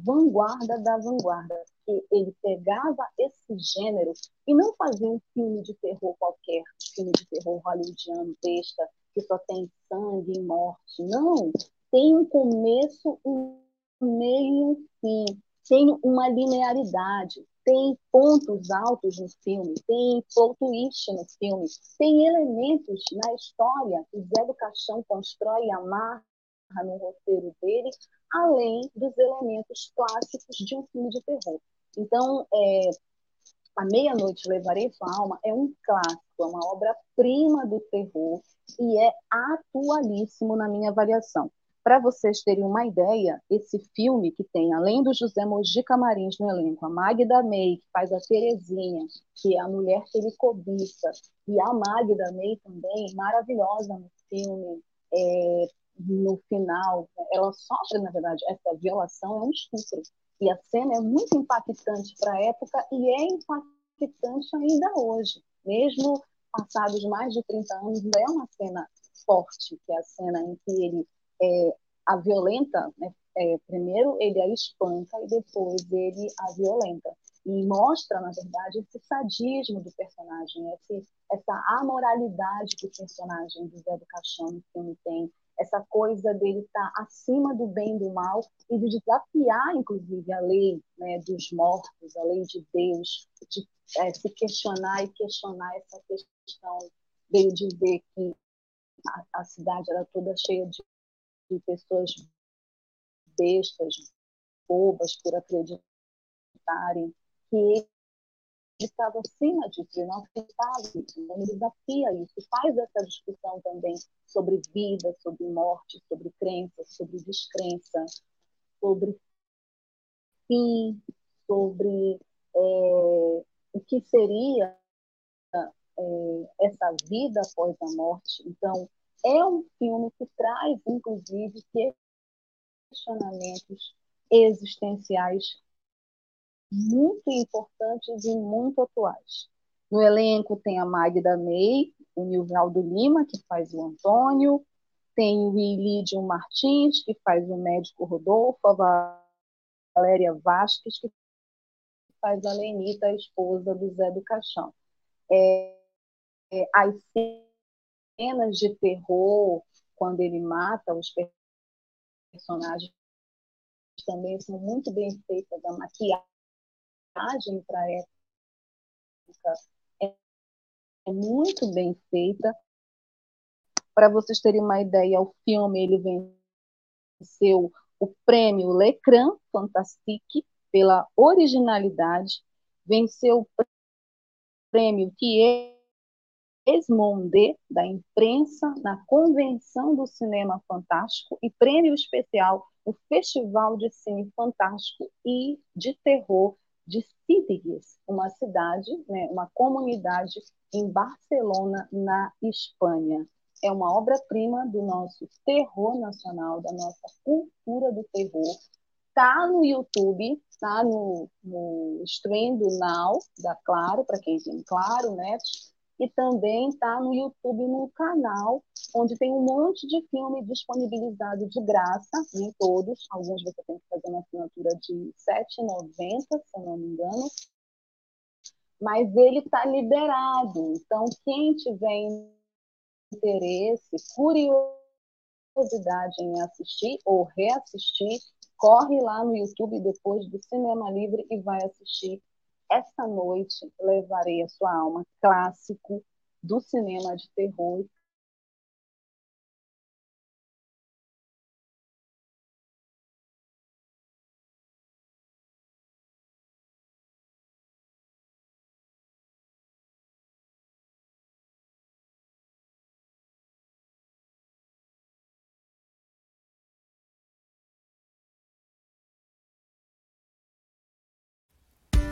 vanguarda da vanguarda, que ele pegava esse gênero e não fazia um filme de terror qualquer, um filme de terror hollywoodiano, besta, que só tem sangue e morte. Não, tem um começo, um meio e um fim, tem uma linearidade, tem pontos altos no filme, tem plot twist no filme, tem elementos na história que Zé do Caixão constrói e amarra no roteiro dele, além dos elementos clássicos de um filme de terror. Então, é, A Meia-Noite Levarei Sua Alma é um clássico, é uma obra-prima do terror e é atualíssimo na minha avaliação. Para vocês terem uma ideia, esse filme que tem, além do José Mojica Marins no elenco, a Magda May, que faz a Terezinha, que é a mulher que ele cobiça, e a Magda May também, maravilhosa no filme, é, no final, ela sofre, na verdade, essa violação, é um estupro. E a cena é muito impactante para a época e é impactante ainda hoje. Mesmo passados mais de 30 anos, é uma cena forte, que é a cena em que ele é, a violenta, né? É, primeiro ele a espanca e depois ele a violenta. E mostra, na verdade, esse sadismo do personagem, esse, essa amoralidade que o personagem do Zé do Caixão no filme tem, essa coisa dele estar tá acima do bem e do mal e de desafiar, inclusive, a lei né, dos mortos, a lei de Deus, de é, se questionar e questionar essa questão. Dele dizer que a, a cidade era toda cheia de de pessoas bestas, bobas por acreditarem que estava acima disso, ele não então ele desafia isso, faz essa discussão também sobre vida, sobre morte, sobre crença, sobre descrença, sobre fim, sobre é, o que seria é, essa vida após a morte. Então, é um filme que traz, inclusive, questionamentos existenciais muito importantes e muito atuais. No elenco tem a Magda May, o Nilvaldo Lima, que faz o Antônio, tem o Ilídio Martins, que faz o médico Rodolfo, a Valéria Vasques, que faz a Lenita, a esposa do Zé do Caixão. É, é, as cenas de terror, quando ele mata os personagens, também são muito bem feitas. A maquiagem para a época é, muito bem feita. Para vocês terem uma ideia, o filme ele venceu o prêmio L'Écran Fantastique pela originalidade, venceu o prêmio que Esmonde, da imprensa, na Convenção do Cinema Fantástico e prêmio especial no Festival de Cine Fantástico e de Terror de Sitges, uma cidade, né, uma comunidade em Barcelona, na Espanha. É uma obra-prima do nosso terror nacional, da nossa cultura do terror. Está no YouTube, está no, no stream do Now, da Claro, para quem tem Claro, né? E também está no YouTube, no canal, onde tem um monte de filme disponibilizado de graça, nem todos, alguns você tem que fazer uma assinatura de R$ 7,90, se eu não me engano, mas ele está liberado. Então, quem tiver interesse, curiosidade em assistir ou reassistir, corre lá no YouTube depois do Cinema Livre e vai assistir essa noite levarei a sua alma, clássico do cinema de terror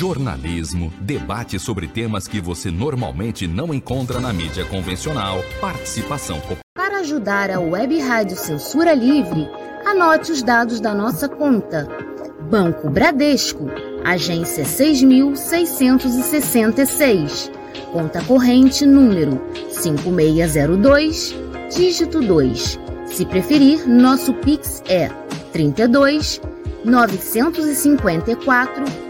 Jornalismo, debate sobre temas que você normalmente não encontra na mídia convencional, participação popular. Para ajudar a Web Rádio Censura Livre, anote os dados da nossa conta. Banco Bradesco, agência 6666. Conta corrente número 5602, dígito 2. Se preferir, nosso Pix é 32 954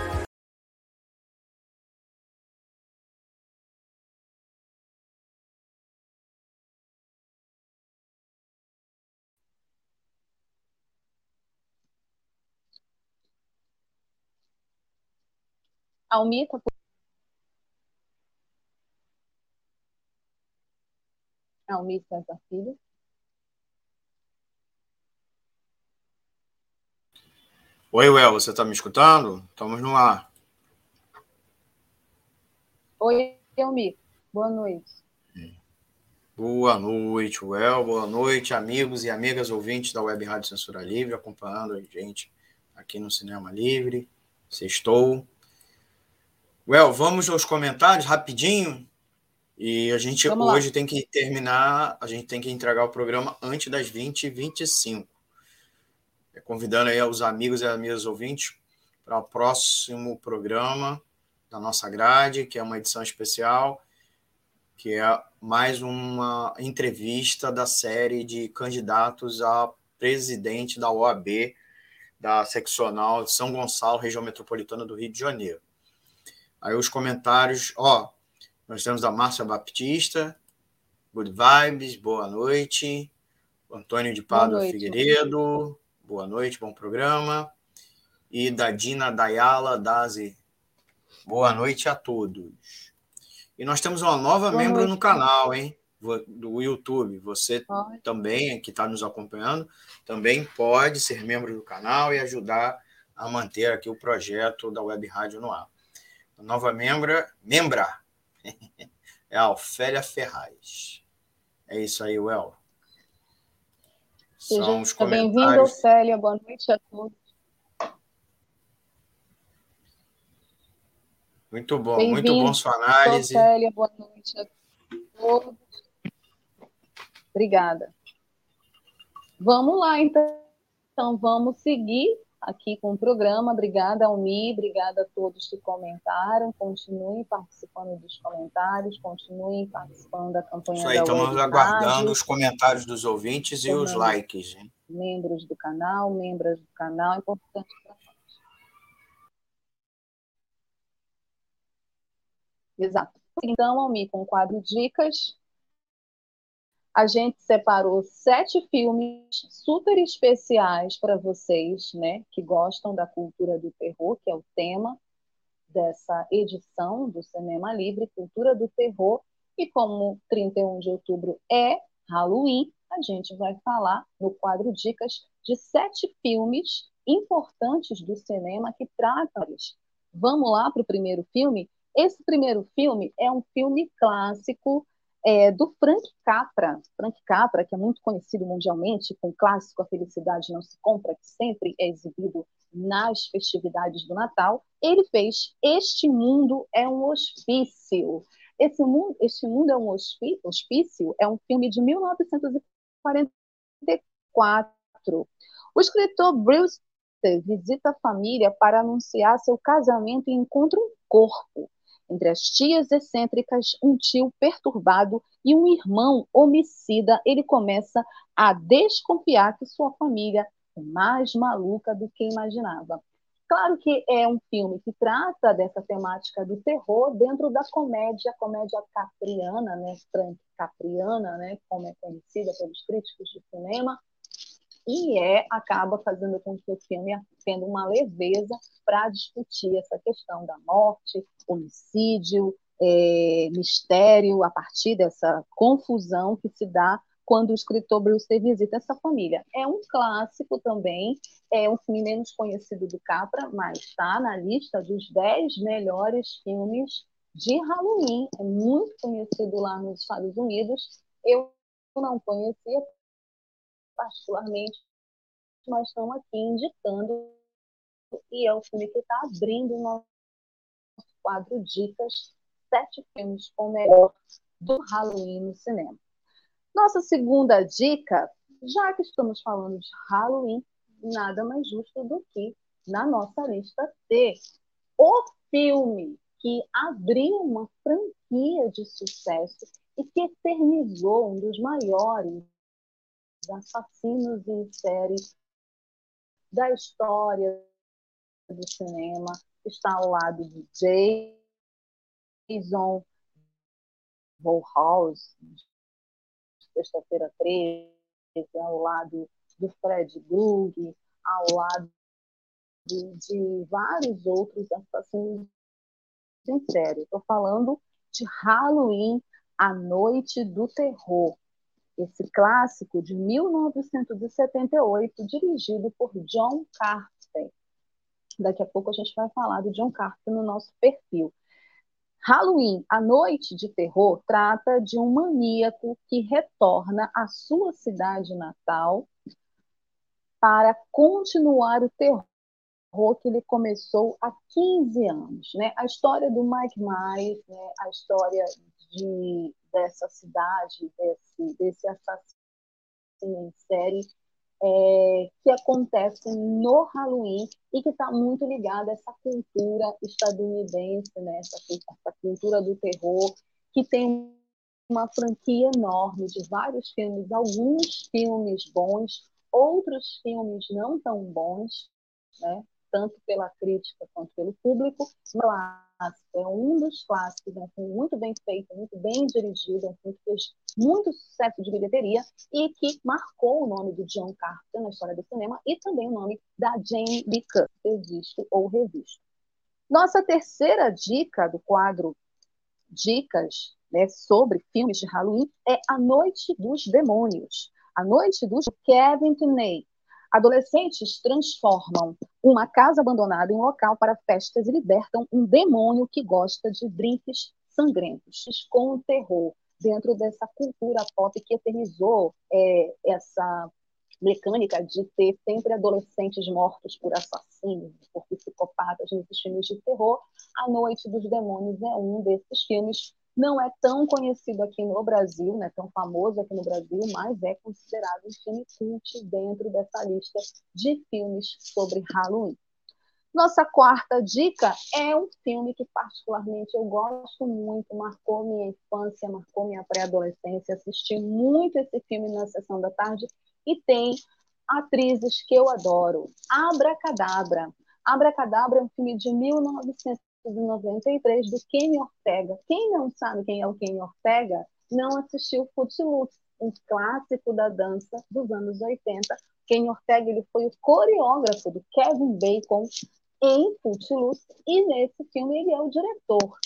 Almita, por... Almir César Filho. Oi, Well, você está me escutando? Estamos no ar. Oi, Almir. Boa noite. Boa noite, Well. Boa noite, amigos e amigas ouvintes da Web Rádio Censura Livre, acompanhando a gente aqui no Cinema Livre. Sextou. Well, vamos aos comentários rapidinho. E a gente vamos hoje lá. tem que terminar, a gente tem que entregar o programa antes das 20h25. Convidando aí os amigos e amigas ouvintes para o próximo programa da nossa grade, que é uma edição especial, que é mais uma entrevista da série de candidatos a presidente da OAB, da seccional de São Gonçalo, região metropolitana do Rio de Janeiro. Aí os comentários, ó, nós temos a Márcia Baptista, Good Vibes, boa noite. Antônio de Pádua Figueiredo, boa noite, bom programa. E da Dina Dayala Dazi, boa noite a todos. E nós temos uma nova boa membro noite. no canal, hein? Do YouTube. Você também, que está nos acompanhando, também pode ser membro do canal e ajudar a manter aqui o projeto da Web Rádio no ar. A nova membra, membra, é a Ofélia Ferraz. É isso aí, Well. Seja São os comentários. Bem-vindo, Ofélia. Boa noite a todos. Muito bom, muito bom sua análise. Ofélia, boa noite a todos. Obrigada. Vamos lá, então. Então, vamos seguir aqui com o programa. Obrigada, Almi, obrigada a todos que comentaram. Continuem participando dos comentários, continuem participando da campanha Isso aí, estamos aguardando os comentários dos ouvintes e os likes. Hein? Membros do canal, membros do canal, é importante para nós. Exato. Então, Almi, com o quadro Dicas, a gente separou sete filmes super especiais para vocês, né, que gostam da cultura do terror, que é o tema dessa edição do Cinema Livre, Cultura do Terror. E como 31 de outubro é Halloween, a gente vai falar no quadro Dicas de sete filmes importantes do cinema que tratam. Vamos lá para o primeiro filme? Esse primeiro filme é um filme clássico é, do Frank Capra, Frank Capra, que é muito conhecido mundialmente, com o clássico A Felicidade Não Se Compra, que sempre é exibido nas festividades do Natal, ele fez Este Mundo é um Hospício. Esse mundo, este mundo é um hospício é um filme de 1944. O escritor Bruce visita a família para anunciar seu casamento e encontra um corpo entre as tias excêntricas, um tio perturbado e um irmão homicida, ele começa a desconfiar que sua família é mais maluca do que imaginava. Claro que é um filme que trata dessa temática do terror dentro da comédia, comédia capriana, né, Frank Capriana, né, como é conhecida pelos críticos de cinema, e é acaba fazendo com que o filme tendo uma leveza para discutir essa questão da morte, homicídio, é, mistério, a partir dessa confusão que se dá quando o escritor Bruce visita essa família. É um clássico também, é um filme menos conhecido do Capra, mas está na lista dos 10 melhores filmes de Halloween. É muito conhecido lá nos Estados Unidos. Eu não conhecia particularmente, mas estamos aqui indicando e é o filme que está abrindo o nosso quadro Dicas, sete filmes com melhor do Halloween no cinema. Nossa segunda dica, já que estamos falando de Halloween, nada mais justo do que na nossa lista ter o filme que abriu uma franquia de sucesso e que eternizou um dos maiores assassinos em série da história do cinema. Está ao lado de Jason Volhaus, Sexta-feira 13, ao lado do Fred Grug, ao lado de, de vários outros assassinos em série. Estou falando de Halloween, a Noite do Terror. Esse clássico de 1978, dirigido por John Carpenter. Daqui a pouco a gente vai falar do John Carpenter no nosso perfil. Halloween, a noite de terror, trata de um maníaco que retorna à sua cidade natal para continuar o terror que ele começou há 15 anos. Né? A história do Mike Myers, né? a história de, dessa cidade, desse, desse assassino em série, é, que acontece no Halloween e que está muito ligada a essa cultura estadunidense, né? essa, essa cultura do terror, que tem uma franquia enorme de vários filmes, alguns filmes bons, outros filmes não tão bons, né? Tanto pela crítica quanto pelo público. Clássico, é um dos clássicos, é um filme muito bem feito, muito bem dirigido, é um filme que fez muito sucesso de bilheteria e que marcou o nome do John Carter na história do cinema e também o nome da Jane Lee Curtis, visto ou revisto. Nossa terceira dica do quadro Dicas né, sobre filmes de Halloween é A Noite dos Demônios. A Noite dos Kevin Kinney, Adolescentes transformam uma casa abandonada em local para festas e libertam um demônio que gosta de drinks sangrentos, com o terror dentro dessa cultura pop que eternizou é, essa mecânica de ter sempre adolescentes mortos por assassinos, por psicopatas nesses filmes de terror. A Noite dos Demônios é um desses filmes não é tão conhecido aqui no Brasil, não é tão famoso aqui no Brasil, mas é considerado um filme cult dentro dessa lista de filmes sobre Halloween. Nossa quarta dica é um filme que particularmente eu gosto muito, marcou minha infância, marcou minha pré-adolescência, assisti muito esse filme na sessão da tarde e tem atrizes que eu adoro. Abracadabra. Abracadabra é um filme de 1900 1993 do Kenny Ortega. Quem não sabe quem é o Kenny Ortega, não assistiu Footloose, um clássico da dança dos anos 80. Kenny Ortega ele foi o coreógrafo do Kevin Bacon em Footloose e nesse filme ele é o diretor.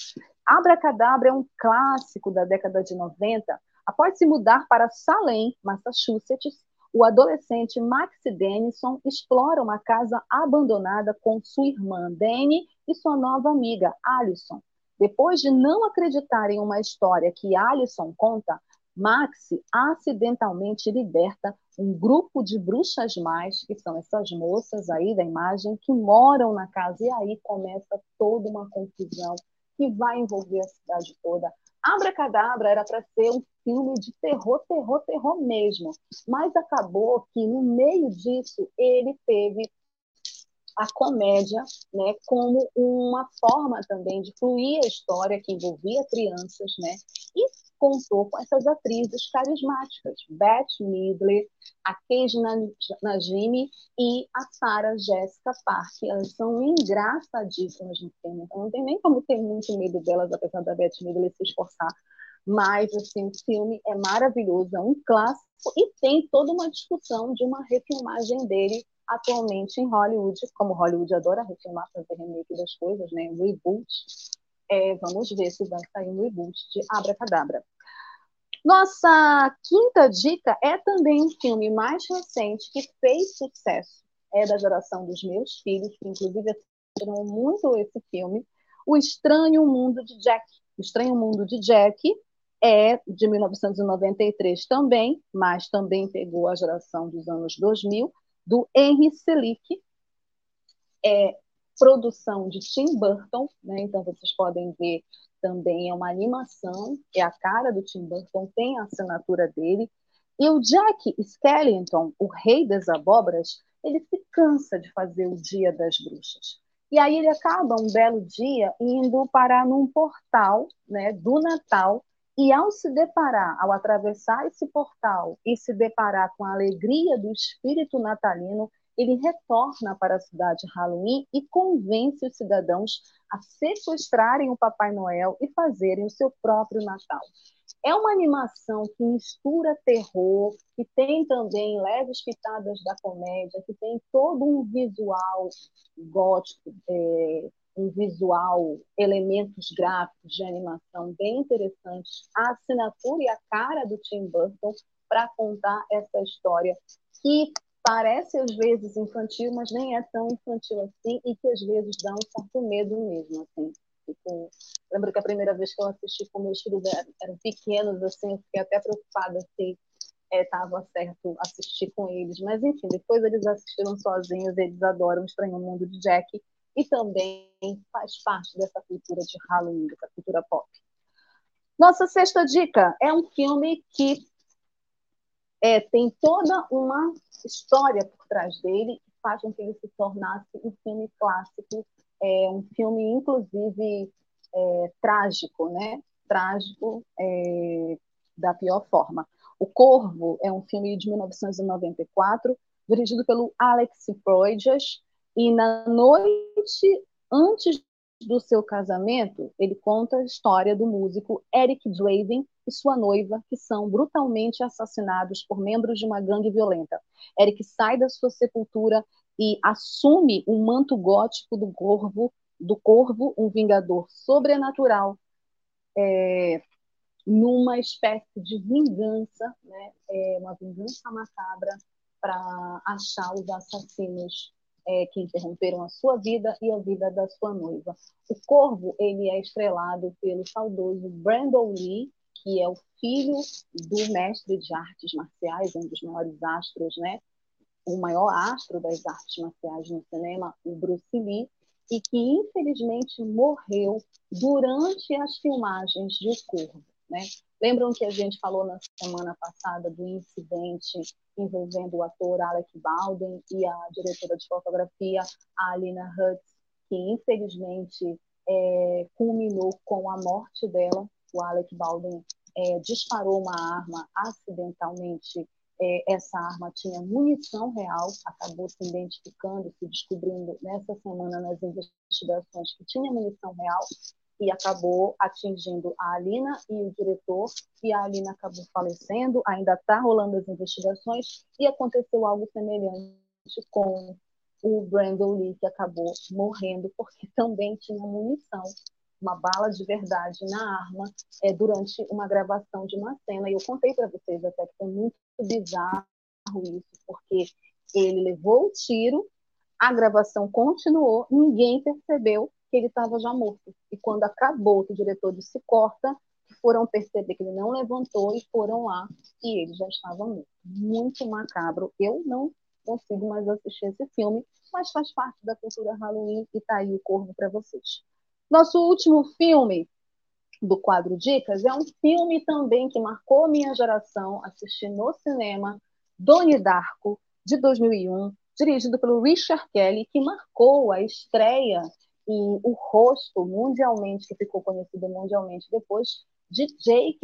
Abracadabra é um clássico da década de 90. Após se mudar para Salem, Massachusetts, o adolescente Max Denison explora uma casa abandonada com sua irmã Dani e sua nova amiga Alison. Depois de não acreditar em uma história que Alison conta, Max acidentalmente liberta um grupo de bruxas mais, que são essas moças aí da imagem, que moram na casa. E aí começa toda uma confusão que vai envolver a cidade toda. Abracadabra era para ser um filme de terror, terror, terror mesmo. Mas acabou que, no meio disso, ele teve a comédia né, como uma forma também de fluir a história que envolvia crianças, né? E contou com essas atrizes carismáticas, Beth Midler, a Kate Najimy e a Sarah Jessica Parker. Elas são engraçadíssimas no filme, então não tem nem como ter muito medo delas, apesar da Beth Midler se esforçar. Mas, assim, o filme é maravilhoso, é um clássico e tem toda uma discussão de uma refilmagem dele atualmente em Hollywood, como Hollywood adora refilmar, fazer remake das coisas, né? Reboot. É, vamos ver se vai sair um reboot de Abracadabra. Nossa quinta dica é também um filme mais recente que fez sucesso. É da geração dos meus filhos, que inclusive assistiram muito esse filme, O Estranho Mundo de Jack. O Estranho Mundo de Jack é de 1993 também, mas também pegou a geração dos anos 2000, do Henry Selick, é produção de Tim Burton, né? então vocês podem ver também é uma animação, é a cara do Tim Burton, tem a assinatura dele, e o Jack Skellington, o rei das abóboras, ele se cansa de fazer o Dia das Bruxas. E aí ele acaba um belo dia indo parar num portal né, do Natal e ao se deparar, ao atravessar esse portal e se deparar com a alegria do espírito natalino, ele retorna para a cidade Halloween e convence os cidadãos a sequestrarem o Papai Noel e fazerem o seu próprio Natal. É uma animação que mistura terror, que tem também leves pitadas da comédia, que tem todo um visual gótico, é, um visual, elementos gráficos de animação bem interessantes, a assinatura e a cara do Tim Burton para contar essa história que parece às vezes infantil, mas nem é tão infantil assim e que às vezes dá um certo medo mesmo, assim. Tipo, lembro que a primeira vez que eu assisti com meus filhos eram pequenos, assim, eu fiquei até preocupada se estava é, certo assistir com eles, mas enfim, depois eles assistiram sozinhos, eles adoram Estranho Mundo de Jack e também faz parte dessa cultura de Halloween, dessa cultura pop. Nossa sexta dica é um filme que é, tem toda uma história por trás dele que faz com que ele se tornasse um filme clássico, é, um filme, inclusive, é, trágico, né? Trágico é, da pior forma. O Corvo é um filme de 1994, dirigido pelo Alex Proyas, e na noite antes do seu casamento, ele conta a história do músico Eric Draven e sua noiva, que são brutalmente assassinados por membros de uma gangue violenta. Eric sai da sua sepultura e assume o manto gótico do corvo, do corvo, um vingador sobrenatural, é, numa espécie de vingança, né, é, uma vingança macabra para achar os assassinos é, que interromperam a sua vida e a vida da sua noiva. O Corvo ele é estrelado pelo saudoso Brandon Lee, que é o filho do mestre de artes marciais, um dos maiores astros, né? O maior astro das artes marciais no cinema, o Bruce Lee, e que infelizmente morreu durante as filmagens de O Corvo, né? Lembram que a gente falou na semana passada do incidente envolvendo o ator Alec Baldwin e a diretora de fotografia, Alina Hutz, que infelizmente é, culminou com a morte dela. O Alec Baldwin é, disparou uma arma acidentalmente. É, essa arma tinha munição real, acabou se identificando, se descobrindo nessa semana nas investigações que tinha munição real e acabou atingindo a Alina e o diretor, e a Alina acabou falecendo, ainda está rolando as investigações, e aconteceu algo semelhante com o Brandon Lee, que acabou morrendo porque também tinha munição, uma bala de verdade na arma, é, durante uma gravação de uma cena. E eu contei para vocês até que foi muito bizarro isso, porque ele levou o tiro, a gravação continuou, ninguém percebeu que ele estava já morto. E quando acabou, que o diretor disse corta, foram perceber que ele não levantou e foram lá e ele já estava morto. Muito macabro. Eu não consigo mais assistir esse filme, mas faz parte da cultura Halloween e tá aí o corvo para vocês. Nosso último filme do quadro Dicas é um filme também que marcou minha geração, assisti no cinema, Doni Darko, de 2001, dirigido pelo Richard Kelly, que marcou a estreia e o rosto mundialmente, que ficou conhecido mundialmente depois, de Jake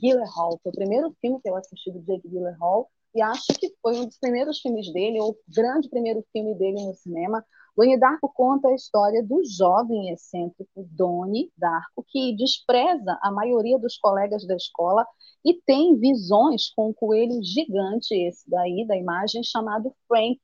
Gyllenhaal. Foi o primeiro filme que eu assisti do Jake Gyllenhaal e acho que foi um dos primeiros filmes dele, ou o grande primeiro filme dele no cinema. Donnie Darko conta a história do jovem excêntrico Donnie Darko, que despreza a maioria dos colegas da escola e tem visões com um coelho gigante, esse daí, da imagem, chamado Frank,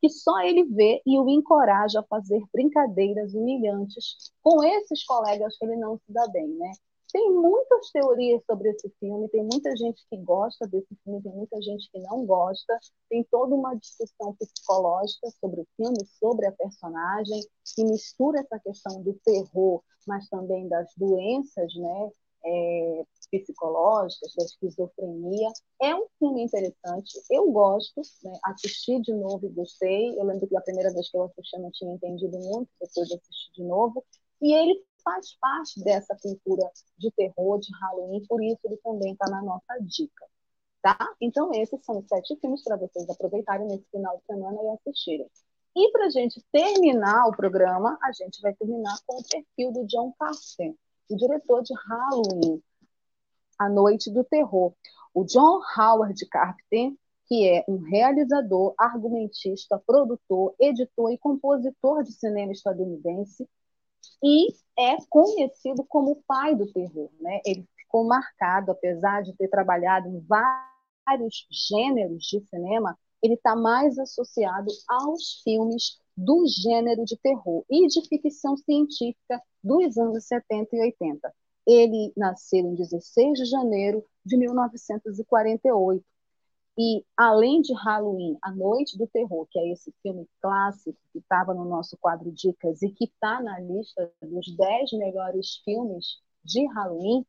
que só ele vê e o encoraja a fazer brincadeiras humilhantes com esses colegas que ele não se dá bem, né? Tem muitas teorias sobre esse filme, tem muita gente que gosta desse filme, tem muita gente que não gosta, tem toda uma discussão psicológica sobre o filme, sobre a personagem, que mistura essa questão do terror, mas também das doenças, né? É, psicológicas, da esquizofrenia. É um filme interessante, eu gosto, né? assisti de novo e gostei. Eu lembro que a primeira vez que eu assisti eu não tinha entendido muito, depois assisti de novo. E ele faz parte dessa cultura de terror, de Halloween, por isso ele também está na nossa dica. Tá? Então, esses são os sete filmes para vocês aproveitarem nesse final de semana e assistirem. E para a gente terminar o programa, a gente vai terminar com o perfil do John Carpenter, o diretor de Halloween, A Noite do Terror. O John Howard Carpenter, que é um realizador, argumentista, produtor, editor e compositor de cinema estadunidense, e é conhecido como o pai do terror. Né? Ele ficou marcado, apesar de ter trabalhado em vários gêneros de cinema, ele está mais associado aos filmes do gênero de terror e de ficção científica dos anos 70 e 80. Ele nasceu em 16 de janeiro de 1948 e além de Halloween, A Noite do Terror, que é esse filme clássico que estava no nosso quadro Dicas e que está na lista dos 10 melhores filmes de Halloween,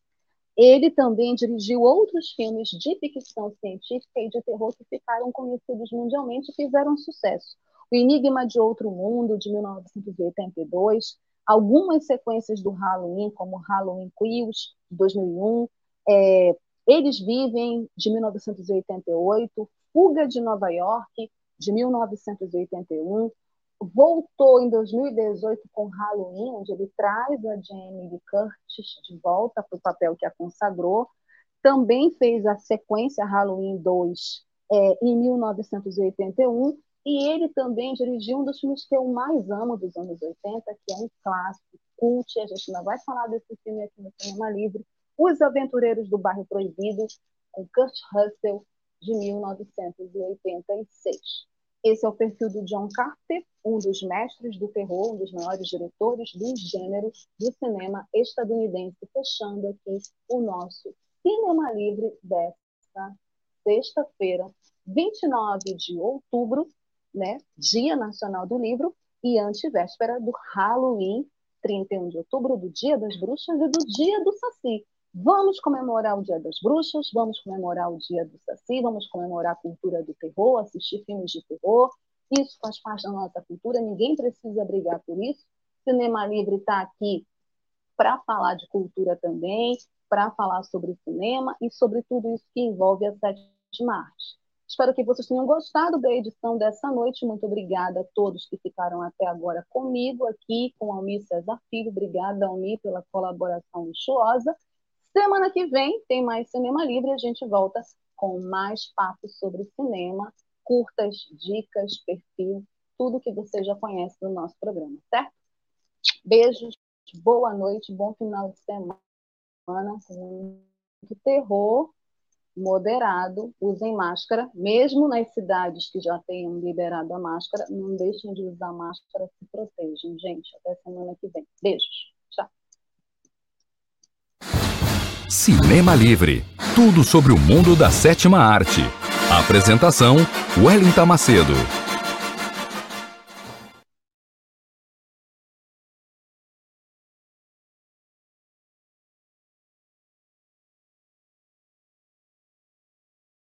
ele também dirigiu outros filmes de ficção científica e de terror que ficaram conhecidos mundialmente e fizeram sucesso. O Enigma de Outro Mundo, de 1982, algumas sequências do Halloween, como Halloween Kills, de 2001, é, eles vivem de 1988, Fuga de Nova York, de 1981, voltou em 2018 com Halloween, onde ele traz a Jamie Lee Curtis de volta para o papel que a consagrou. Também fez a sequência Halloween 2 é, em 1981 e ele também dirigiu um dos filmes que eu mais amo dos anos 80, que é um clássico, cult, a gente ainda vai falar desse filme aqui no Cinema Livre, os Aventureiros do Bairro Proibido, com Kurt Russell, de 1986. Esse é o perfil do John Carter, um dos mestres do terror, um dos maiores diretores do gênero do cinema estadunidense, fechando aqui o nosso Cinema Livre desta sexta-feira, 29 de outubro, né, Dia Nacional do Livro, e antevéspera do Halloween, 31 de outubro, do Dia das Bruxas e do Dia do Saci. Vamos comemorar o Dia das Bruxas, vamos comemorar o Dia do Saci, vamos comemorar a cultura do terror, assistir filmes de terror. Isso faz parte da nossa cultura, ninguém precisa brigar por isso. Cinema Livre está aqui para falar de cultura também, para falar sobre cinema e sobre tudo isso que envolve a sétima arte. Espero que vocês tenham gostado da edição dessa noite. Muito obrigada a todos que ficaram até agora comigo aqui, com Almir Cesar Filho. Obrigada, Almir, pela colaboração luxuosa. Semana que vem tem mais Cinema Livre. A gente volta com mais papos sobre cinema, curtas, dicas, perfil, tudo que você já conhece do nosso programa, certo? Beijos, boa noite, bom final de semana. Que terror moderado, usem máscara, mesmo nas cidades que já tenham liberado a máscara, não deixem de usar máscara, se protejam, gente. Até semana que vem. Beijos. Tchau. Cinema Livre. Tudo sobre o mundo da sétima arte. Apresentação: Wellington Macedo.